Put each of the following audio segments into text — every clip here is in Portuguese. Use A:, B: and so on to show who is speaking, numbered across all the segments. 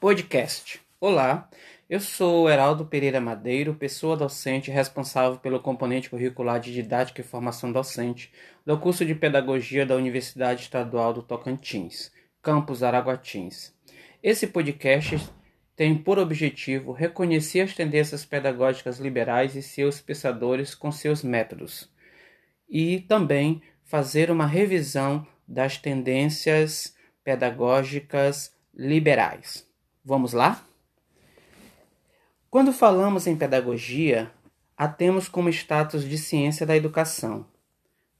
A: Podcast. Olá, eu sou Heraldo Pereira Madeiro, pessoa docente responsável pelo componente curricular de Didática e Formação Docente do curso de Pedagogia da Universidade Estadual do Tocantins, campus Araguatins. Esse podcast tem por objetivo reconhecer as tendências pedagógicas liberais e seus pensadores com seus métodos, e também fazer uma revisão das tendências pedagógicas liberais. Vamos lá? Quando falamos em pedagogia, a temos como status de ciência da educação.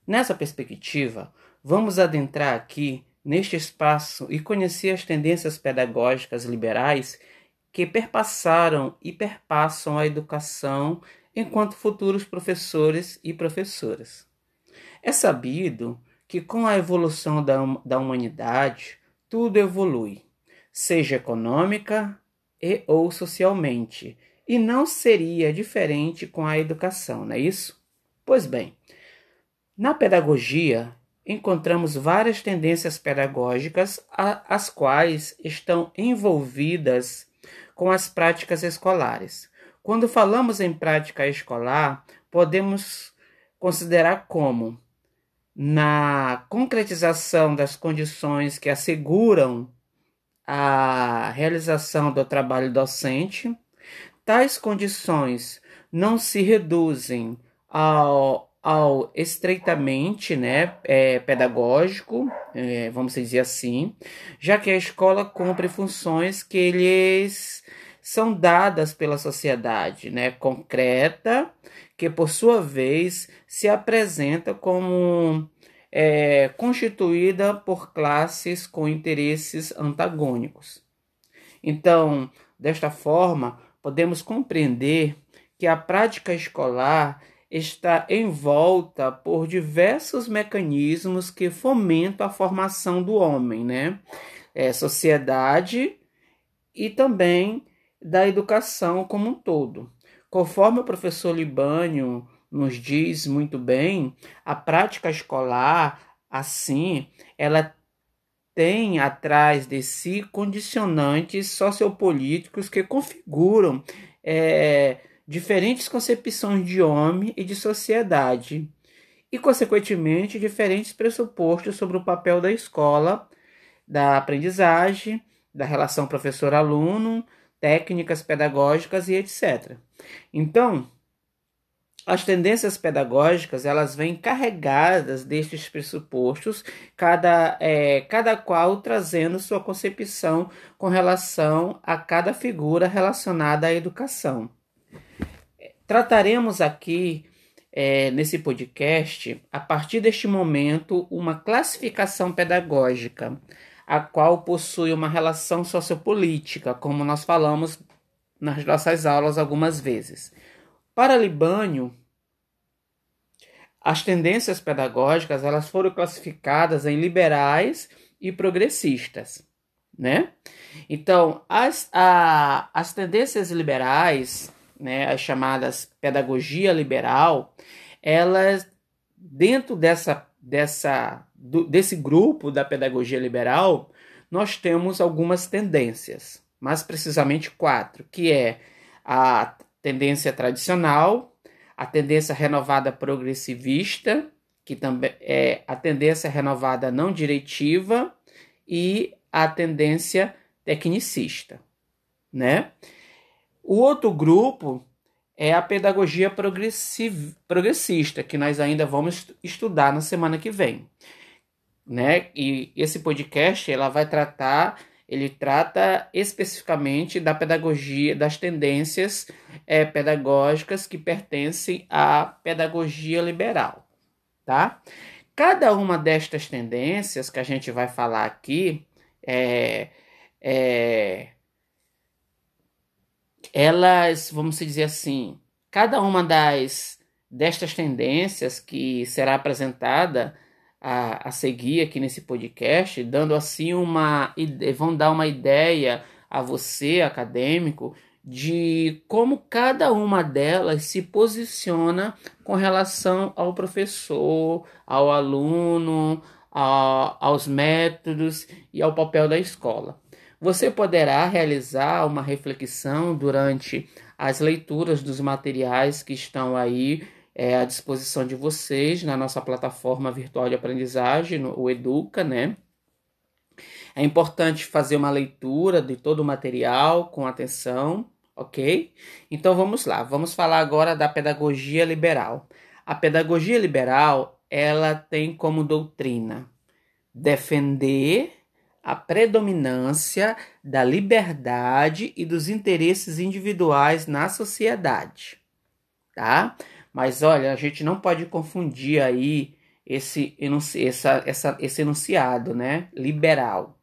A: Nessa perspectiva, vamos adentrar aqui neste espaço e conhecer as tendências pedagógicas liberais que perpassaram e perpassam a educação enquanto futuros professores e professoras. É sabido que com a evolução da, da humanidade, tudo evolui seja econômica e ou socialmente, e não seria diferente com a educação, não é isso? Pois bem, na pedagogia encontramos várias tendências pedagógicas as quais estão envolvidas com as práticas escolares. Quando falamos em prática escolar, podemos considerar como na concretização das condições que asseguram a realização do trabalho docente. Tais condições não se reduzem ao, ao estreitamente né, é, pedagógico, é, vamos dizer assim, já que a escola cumpre funções que eles são dadas pela sociedade, né, concreta, que por sua vez se apresenta como é constituída por classes com interesses antagônicos. Então, desta forma, podemos compreender que a prática escolar está envolta por diversos mecanismos que fomentam a formação do homem, né? É, sociedade e também da educação como um todo. Conforme o professor Libânio nos diz muito bem, a prática escolar, assim, ela tem atrás de si condicionantes sociopolíticos que configuram é, diferentes concepções de homem e de sociedade, e, consequentemente, diferentes pressupostos sobre o papel da escola, da aprendizagem, da relação professor-aluno, técnicas pedagógicas e etc. Então, as tendências pedagógicas elas vêm carregadas destes pressupostos, cada, é, cada qual trazendo sua concepção com relação a cada figura relacionada à educação. Trataremos aqui é, nesse podcast, a partir deste momento, uma classificação pedagógica, a qual possui uma relação sociopolítica, como nós falamos nas nossas aulas algumas vezes. Para Libânio, as tendências pedagógicas elas foram classificadas em liberais e progressistas, né? Então, as, a, as tendências liberais, né, as chamadas pedagogia liberal, elas dentro dessa, dessa do, desse grupo da pedagogia liberal, nós temos algumas tendências, mais precisamente quatro, que é a tendência tradicional, a tendência renovada progressivista, que também é a tendência renovada não diretiva e a tendência tecnicista, né? O outro grupo é a pedagogia progressista, que nós ainda vamos estudar na semana que vem, né? E esse podcast ela vai tratar ele trata especificamente da pedagogia, das tendências é, pedagógicas que pertencem à pedagogia liberal, tá? Cada uma destas tendências que a gente vai falar aqui, é, é, elas, vamos dizer assim, cada uma das destas tendências que será apresentada a, a seguir aqui nesse podcast, dando assim uma vão dar uma ideia a você, acadêmico, de como cada uma delas se posiciona com relação ao professor, ao aluno, a, aos métodos e ao papel da escola. Você poderá realizar uma reflexão durante as leituras dos materiais que estão aí é, à disposição de vocês na nossa plataforma virtual de aprendizagem, o Educa, né? É importante fazer uma leitura de todo o material com atenção, ok? Então vamos lá, vamos falar agora da pedagogia liberal. A pedagogia liberal ela tem como doutrina defender a predominância da liberdade e dos interesses individuais na sociedade, tá? Mas olha, a gente não pode confundir aí esse, essa, essa, esse enunciado, né? Liberal.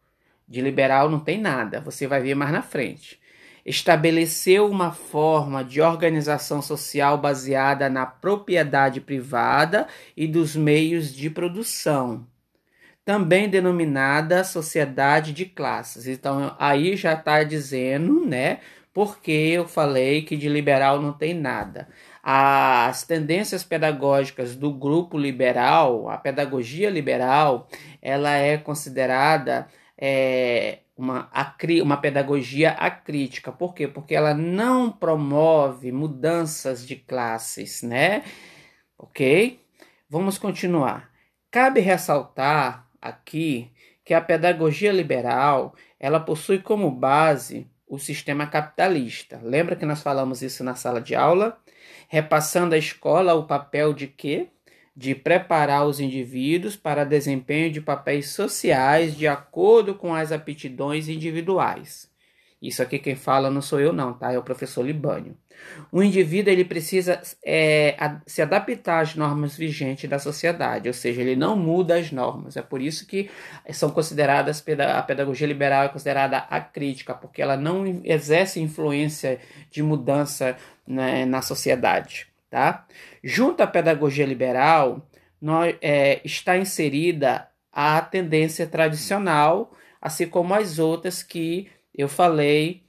A: De liberal não tem nada, você vai ver mais na frente. Estabeleceu uma forma de organização social baseada na propriedade privada e dos meios de produção, também denominada sociedade de classes. Então, aí já está dizendo, né? Porque eu falei que de liberal não tem nada. As tendências pedagógicas do grupo liberal, a pedagogia liberal, ela é considerada é, uma, uma pedagogia acrítica. Por quê? Porque ela não promove mudanças de classes, né? Ok? Vamos continuar. Cabe ressaltar aqui que a pedagogia liberal ela possui como base o sistema capitalista. Lembra que nós falamos isso na sala de aula? Repassando à escola o papel de quê? de preparar os indivíduos para desempenho de papéis sociais de acordo com as aptidões individuais. Isso aqui quem fala não sou eu não, tá? É o professor Libânio. O indivíduo ele precisa é, se adaptar às normas vigentes da sociedade, ou seja, ele não muda as normas. É por isso que são consideradas a pedagogia liberal é considerada acrítica, porque ela não exerce influência de mudança né, na sociedade. Tá? Junto à pedagogia liberal, nós, é, está inserida a tendência tradicional, assim como as outras que eu falei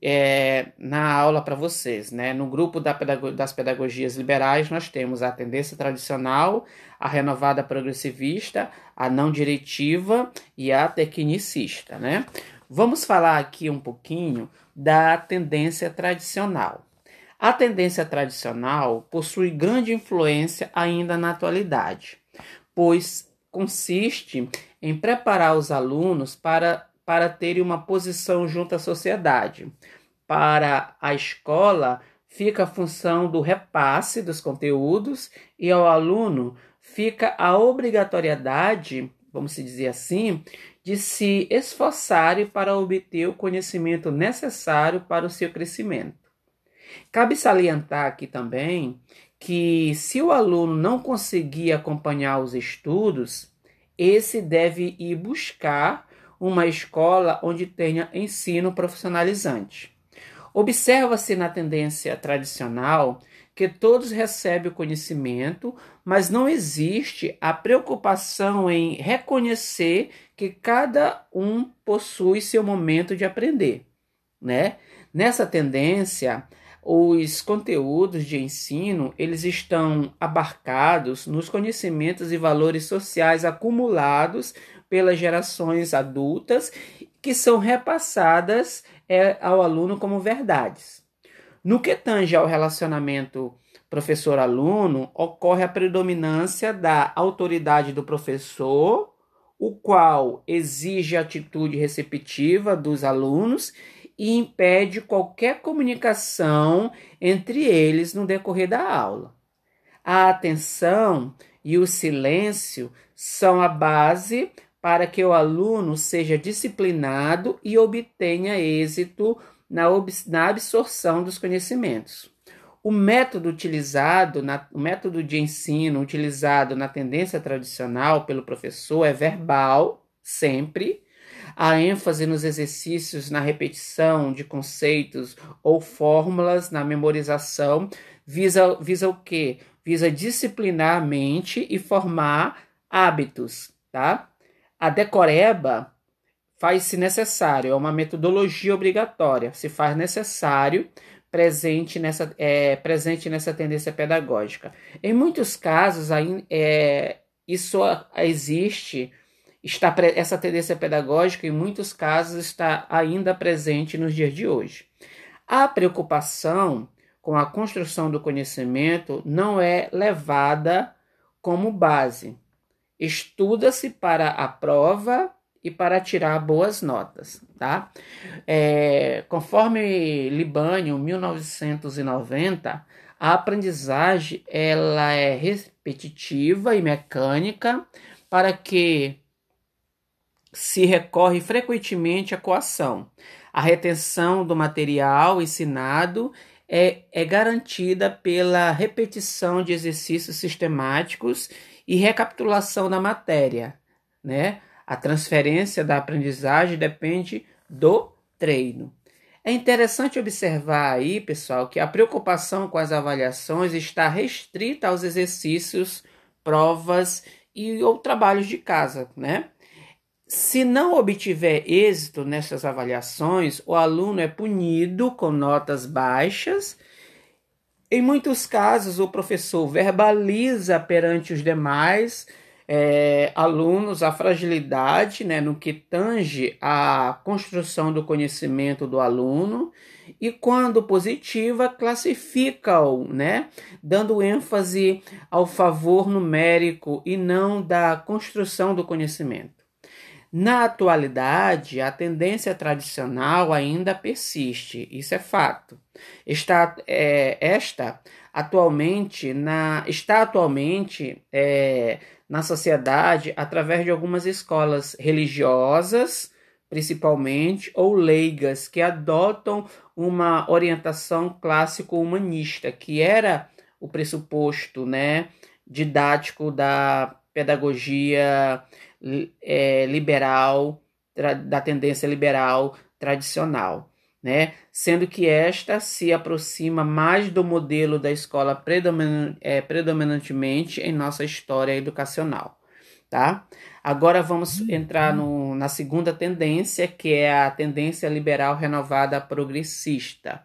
A: é, na aula para vocês. Né? No grupo da pedago das pedagogias liberais, nós temos a tendência tradicional, a renovada progressivista, a não diretiva e a tecnicista. Né? Vamos falar aqui um pouquinho da tendência tradicional. A tendência tradicional possui grande influência ainda na atualidade, pois consiste em preparar os alunos para, para terem uma posição junto à sociedade. Para a escola, fica a função do repasse dos conteúdos e ao aluno fica a obrigatoriedade, vamos dizer assim, de se esforçar para obter o conhecimento necessário para o seu crescimento. Cabe salientar aqui também que se o aluno não conseguir acompanhar os estudos, esse deve ir buscar uma escola onde tenha ensino profissionalizante. Observa-se na tendência tradicional que todos recebem o conhecimento, mas não existe a preocupação em reconhecer que cada um possui seu momento de aprender, né? Nessa tendência, os conteúdos de ensino eles estão abarcados nos conhecimentos e valores sociais acumulados pelas gerações adultas que são repassadas é, ao aluno como verdades. No que tange ao relacionamento professor-aluno, ocorre a predominância da autoridade do professor, o qual exige atitude receptiva dos alunos e impede qualquer comunicação entre eles no decorrer da aula. A atenção e o silêncio são a base para que o aluno seja disciplinado e obtenha êxito na, na absorção dos conhecimentos. O método utilizado, na, o método de ensino utilizado na tendência tradicional pelo professor é verbal, sempre, a ênfase nos exercícios, na repetição de conceitos ou fórmulas, na memorização, visa, visa o quê? Visa disciplinar a mente e formar hábitos, tá? A decoreba faz-se necessário, é uma metodologia obrigatória, se faz necessário presente nessa, é, presente nessa tendência pedagógica. Em muitos casos, é, isso existe está essa tendência pedagógica em muitos casos está ainda presente nos dias de hoje. A preocupação com a construção do conhecimento não é levada como base. Estuda-se para a prova e para tirar boas notas, tá? É, conforme Libânio, 1990, a aprendizagem ela é repetitiva e mecânica para que se recorre frequentemente à coação. A retenção do material ensinado é, é garantida pela repetição de exercícios sistemáticos e recapitulação da matéria, né? A transferência da aprendizagem depende do treino. É interessante observar aí, pessoal, que a preocupação com as avaliações está restrita aos exercícios, provas e ou trabalhos de casa, né? Se não obtiver êxito nessas avaliações, o aluno é punido com notas baixas. Em muitos casos, o professor verbaliza perante os demais é, alunos a fragilidade né, no que tange a construção do conhecimento do aluno e, quando positiva, classifica-o, né, dando ênfase ao favor numérico e não da construção do conhecimento. Na atualidade, a tendência tradicional ainda persiste, isso é fato. Está, é, esta atualmente na, está atualmente é, na sociedade através de algumas escolas religiosas, principalmente, ou leigas, que adotam uma orientação clássico-humanista, que era o pressuposto né, didático da pedagogia é, liberal, da tendência liberal tradicional né? Sendo que esta se aproxima mais do modelo da escola é, predominantemente em nossa história educacional, tá? Agora vamos entrar no, na segunda tendência, que é a tendência liberal renovada progressista.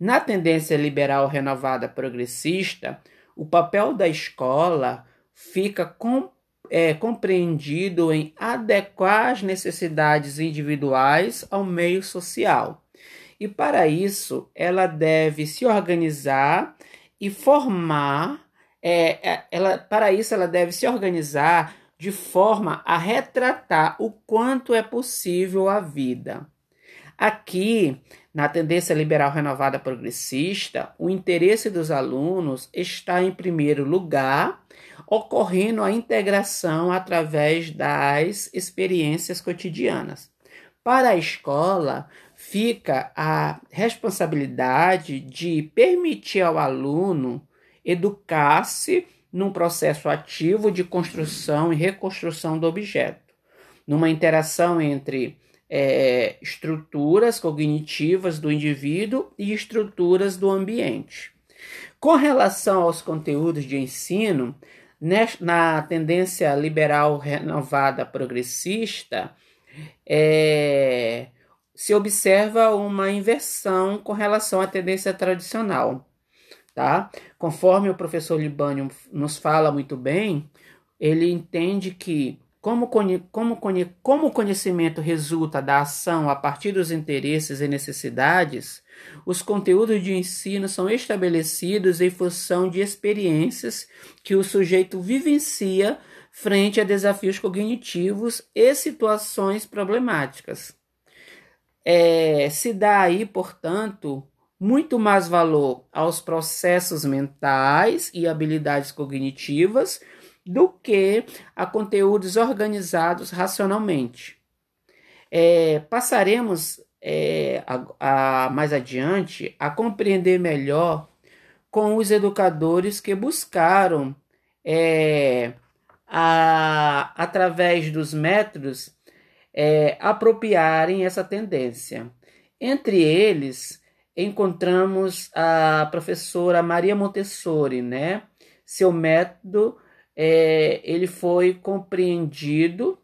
A: Na tendência liberal renovada progressista, o papel da escola fica com, é, compreendido em adequar as necessidades individuais ao meio social. E para isso, ela deve se organizar e formar. É, é, ela, para isso, ela deve se organizar de forma a retratar o quanto é possível a vida. Aqui, na tendência liberal renovada progressista, o interesse dos alunos está em primeiro lugar ocorrendo a integração através das experiências cotidianas. Para a escola, fica a responsabilidade de permitir ao aluno educar-se num processo ativo de construção e reconstrução do objeto, numa interação entre é, estruturas cognitivas do indivíduo e estruturas do ambiente. Com relação aos conteúdos de ensino, na tendência liberal renovada progressista, é, se observa uma inversão com relação à tendência tradicional. Tá? Conforme o professor Libânio nos fala muito bem, ele entende que, como, como, como o conhecimento resulta da ação a partir dos interesses e necessidades, os conteúdos de ensino são estabelecidos em função de experiências que o sujeito vivencia frente a desafios cognitivos e situações problemáticas. É, se dá aí, portanto, muito mais valor aos processos mentais e habilidades cognitivas do que a conteúdos organizados racionalmente. É, passaremos é, a, a, mais adiante a compreender melhor com os educadores que buscaram, é, a, através dos métodos, é, apropriarem essa tendência. Entre eles, encontramos a professora Maria Montessori, né? Seu método é, ele foi compreendido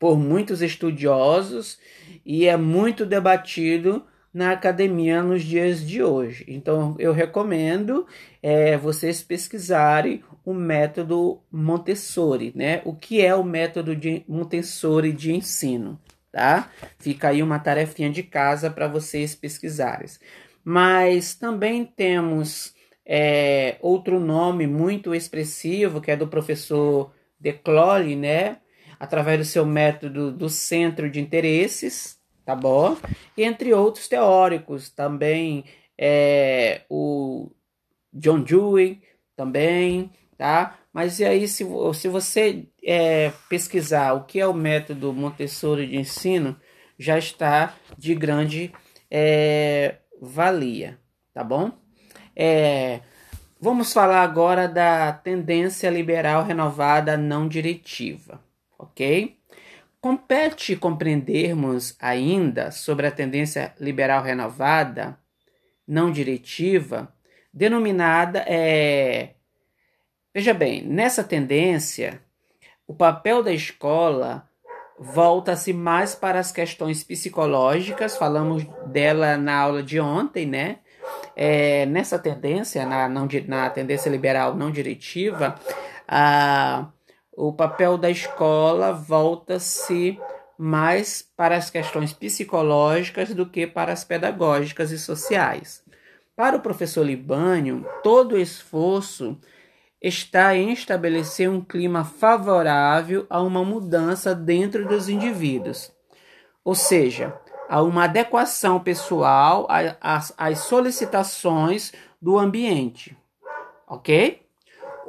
A: por muitos estudiosos e é muito debatido na academia nos dias de hoje. Então, eu recomendo é, vocês pesquisarem o método Montessori, né? O que é o método de Montessori de ensino, tá? Fica aí uma tarefinha de casa para vocês pesquisarem. Mas também temos é, outro nome muito expressivo, que é do professor De né? Através do seu método do centro de interesses, tá bom? Entre outros teóricos, também é, o John Dewey, também, tá? Mas e aí, se, se você é, pesquisar o que é o método Montessori de ensino, já está de grande é, valia, tá bom? É, vamos falar agora da tendência liberal renovada não diretiva, ok? Compete compreendermos ainda sobre a tendência liberal renovada não diretiva, denominada é. Veja bem, nessa tendência, o papel da escola volta-se mais para as questões psicológicas, falamos dela na aula de ontem, né? É, nessa tendência, na, não, na tendência liberal não diretiva, a, o papel da escola volta-se mais para as questões psicológicas do que para as pedagógicas e sociais. Para o professor Libânio, todo o esforço está em estabelecer um clima favorável a uma mudança dentro dos indivíduos, ou seja, a uma adequação pessoal às, solicitações do ambiente, ok?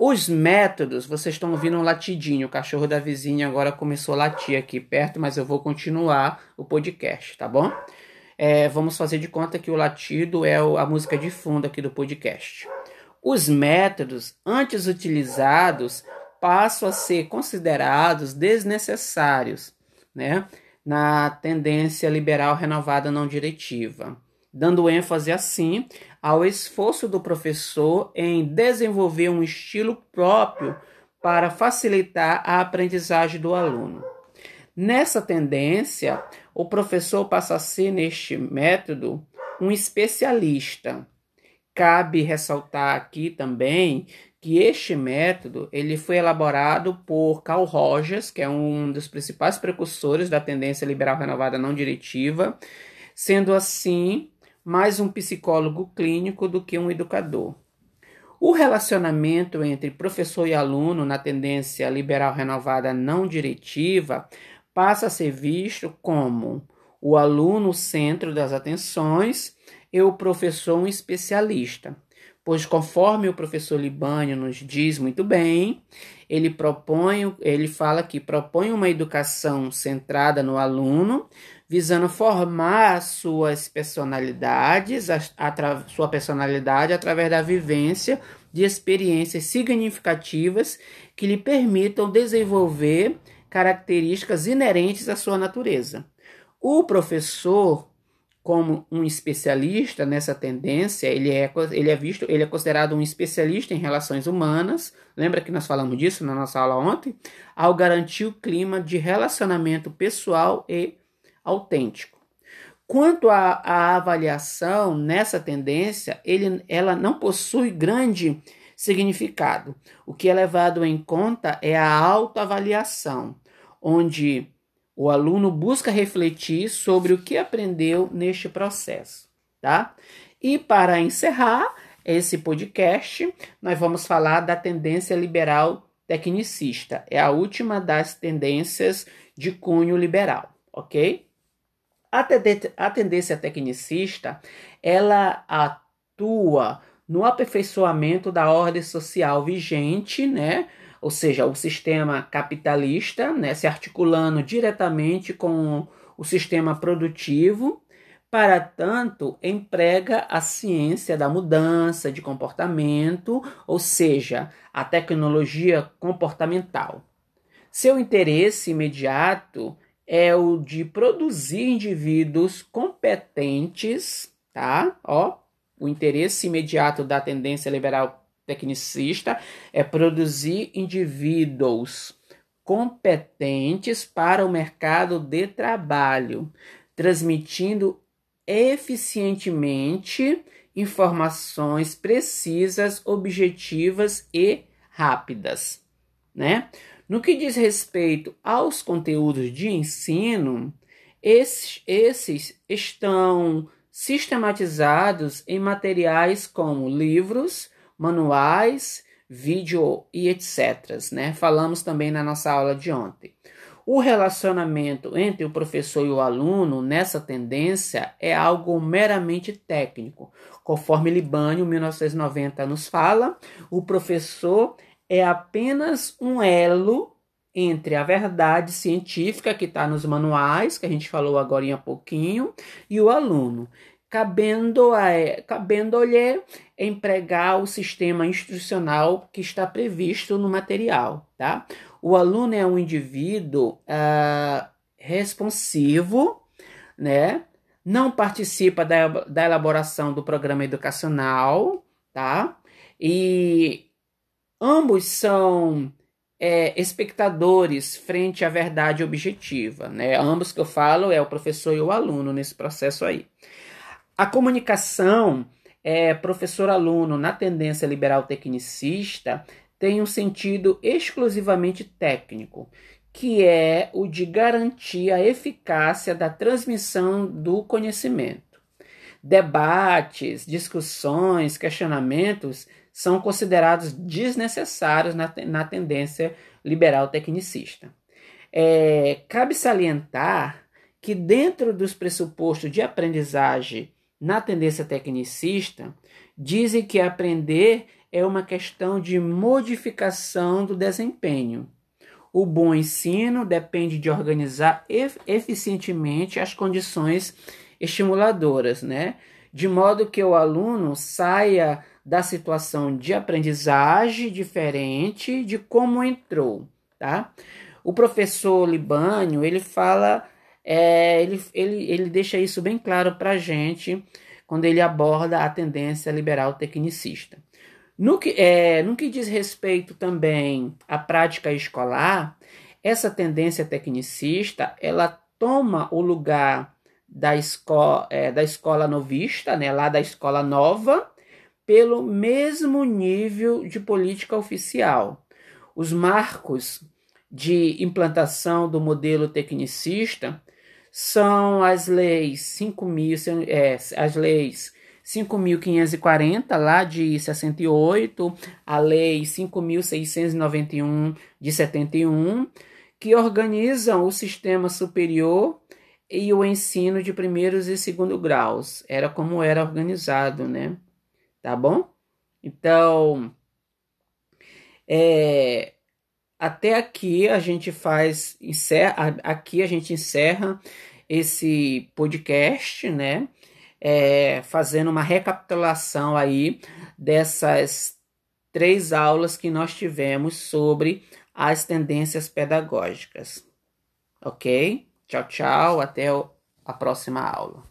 A: Os métodos, vocês estão ouvindo um latidinho, o cachorro da vizinha agora começou a latir aqui perto, mas eu vou continuar o podcast, tá bom? É, vamos fazer de conta que o latido é a música de fundo aqui do podcast. Os métodos antes utilizados passam a ser considerados desnecessários, né? Na tendência liberal renovada não diretiva, dando ênfase assim ao esforço do professor em desenvolver um estilo próprio para facilitar a aprendizagem do aluno. Nessa tendência, o professor passa a ser, neste método, um especialista, Cabe ressaltar aqui também que este método ele foi elaborado por Carl Rogers, que é um dos principais precursores da tendência liberal renovada não diretiva, sendo assim mais um psicólogo clínico do que um educador. O relacionamento entre professor e aluno na tendência liberal renovada não diretiva passa a ser visto como o aluno centro das atenções e o professor um especialista. Pois conforme o professor Libânio nos diz muito bem, ele propõe, ele fala que propõe uma educação centrada no aluno, visando formar suas personalidades, a, a, sua personalidade através da vivência de experiências significativas que lhe permitam desenvolver características inerentes à sua natureza. O professor como um especialista nessa tendência, ele é, ele é visto, ele é considerado um especialista em relações humanas. Lembra que nós falamos disso na nossa aula ontem? Ao garantir o clima de relacionamento pessoal e autêntico. Quanto à, avaliação nessa tendência, ele, ela não possui grande significado. O que é levado em conta é a autoavaliação, onde o aluno busca refletir sobre o que aprendeu neste processo, tá? E para encerrar esse podcast, nós vamos falar da tendência liberal tecnicista. É a última das tendências de cunho liberal, ok? A, tendência tecnicista, ela atua no aperfeiçoamento da ordem social vigente, né? ou seja, o sistema capitalista, né, se articulando diretamente com o sistema produtivo, para tanto, emprega a ciência da mudança de comportamento, ou seja, a tecnologia comportamental. Seu interesse imediato é o de produzir indivíduos competentes, tá? Ó, o interesse imediato da tendência liberal tecnicista é produzir indivíduos competentes para o mercado de trabalho, transmitindo eficientemente informações precisas, objetivas e rápidas, né? No que diz respeito aos conteúdos de ensino, esses, esses estão sistematizados em materiais como livros, manuais, vídeo e etc. Né? Falamos também na nossa aula de ontem. O relacionamento entre o professor e o aluno nessa tendência é algo meramente técnico. Conforme Libânio, 1990, nos fala, o professor é apenas um elo entre a verdade científica que está nos manuais, que a gente falou agora há pouquinho, e o aluno, cabendo-lhe cabendo empregar o sistema instrucional que está previsto no material. Tá? O aluno é um indivíduo uh, responsivo, né? não participa da, da elaboração do programa educacional, tá? E ambos são é, espectadores frente à verdade objetiva, né? Ambos que eu falo é o professor e o aluno nesse processo aí. A comunicação é, professor-aluno na tendência liberal tecnicista tem um sentido exclusivamente técnico, que é o de garantir a eficácia da transmissão do conhecimento. Debates, discussões, questionamentos são considerados desnecessários na, na tendência liberal tecnicista. É, cabe salientar que, dentro dos pressupostos de aprendizagem na tendência tecnicista, dizem que aprender é uma questão de modificação do desempenho. O bom ensino depende de organizar eficientemente as condições estimuladoras, né? De modo que o aluno saia da situação de aprendizagem diferente de como entrou, tá? O professor Libânio, ele fala, é, ele, ele, ele deixa isso bem claro para a gente quando ele aborda a tendência liberal tecnicista. No que, é, no que diz respeito também à prática escolar, essa tendência tecnicista, ela toma o lugar da, esco é, da escola novista, né, lá da escola nova, pelo mesmo nível de política oficial. Os marcos de implantação do modelo tecnicista são as leis 5.000, é, as leis 5.540 lá de 68, a lei 5.691 de 71, que organizam o sistema superior e o ensino de primeiros e segundo graus. Era como era organizado, né? Tá bom? Então, é, até aqui a gente faz, encerra, aqui a gente encerra esse podcast, né? É, fazendo uma recapitulação aí dessas três aulas que nós tivemos sobre as tendências pedagógicas. Ok? Tchau, tchau. Até a próxima aula.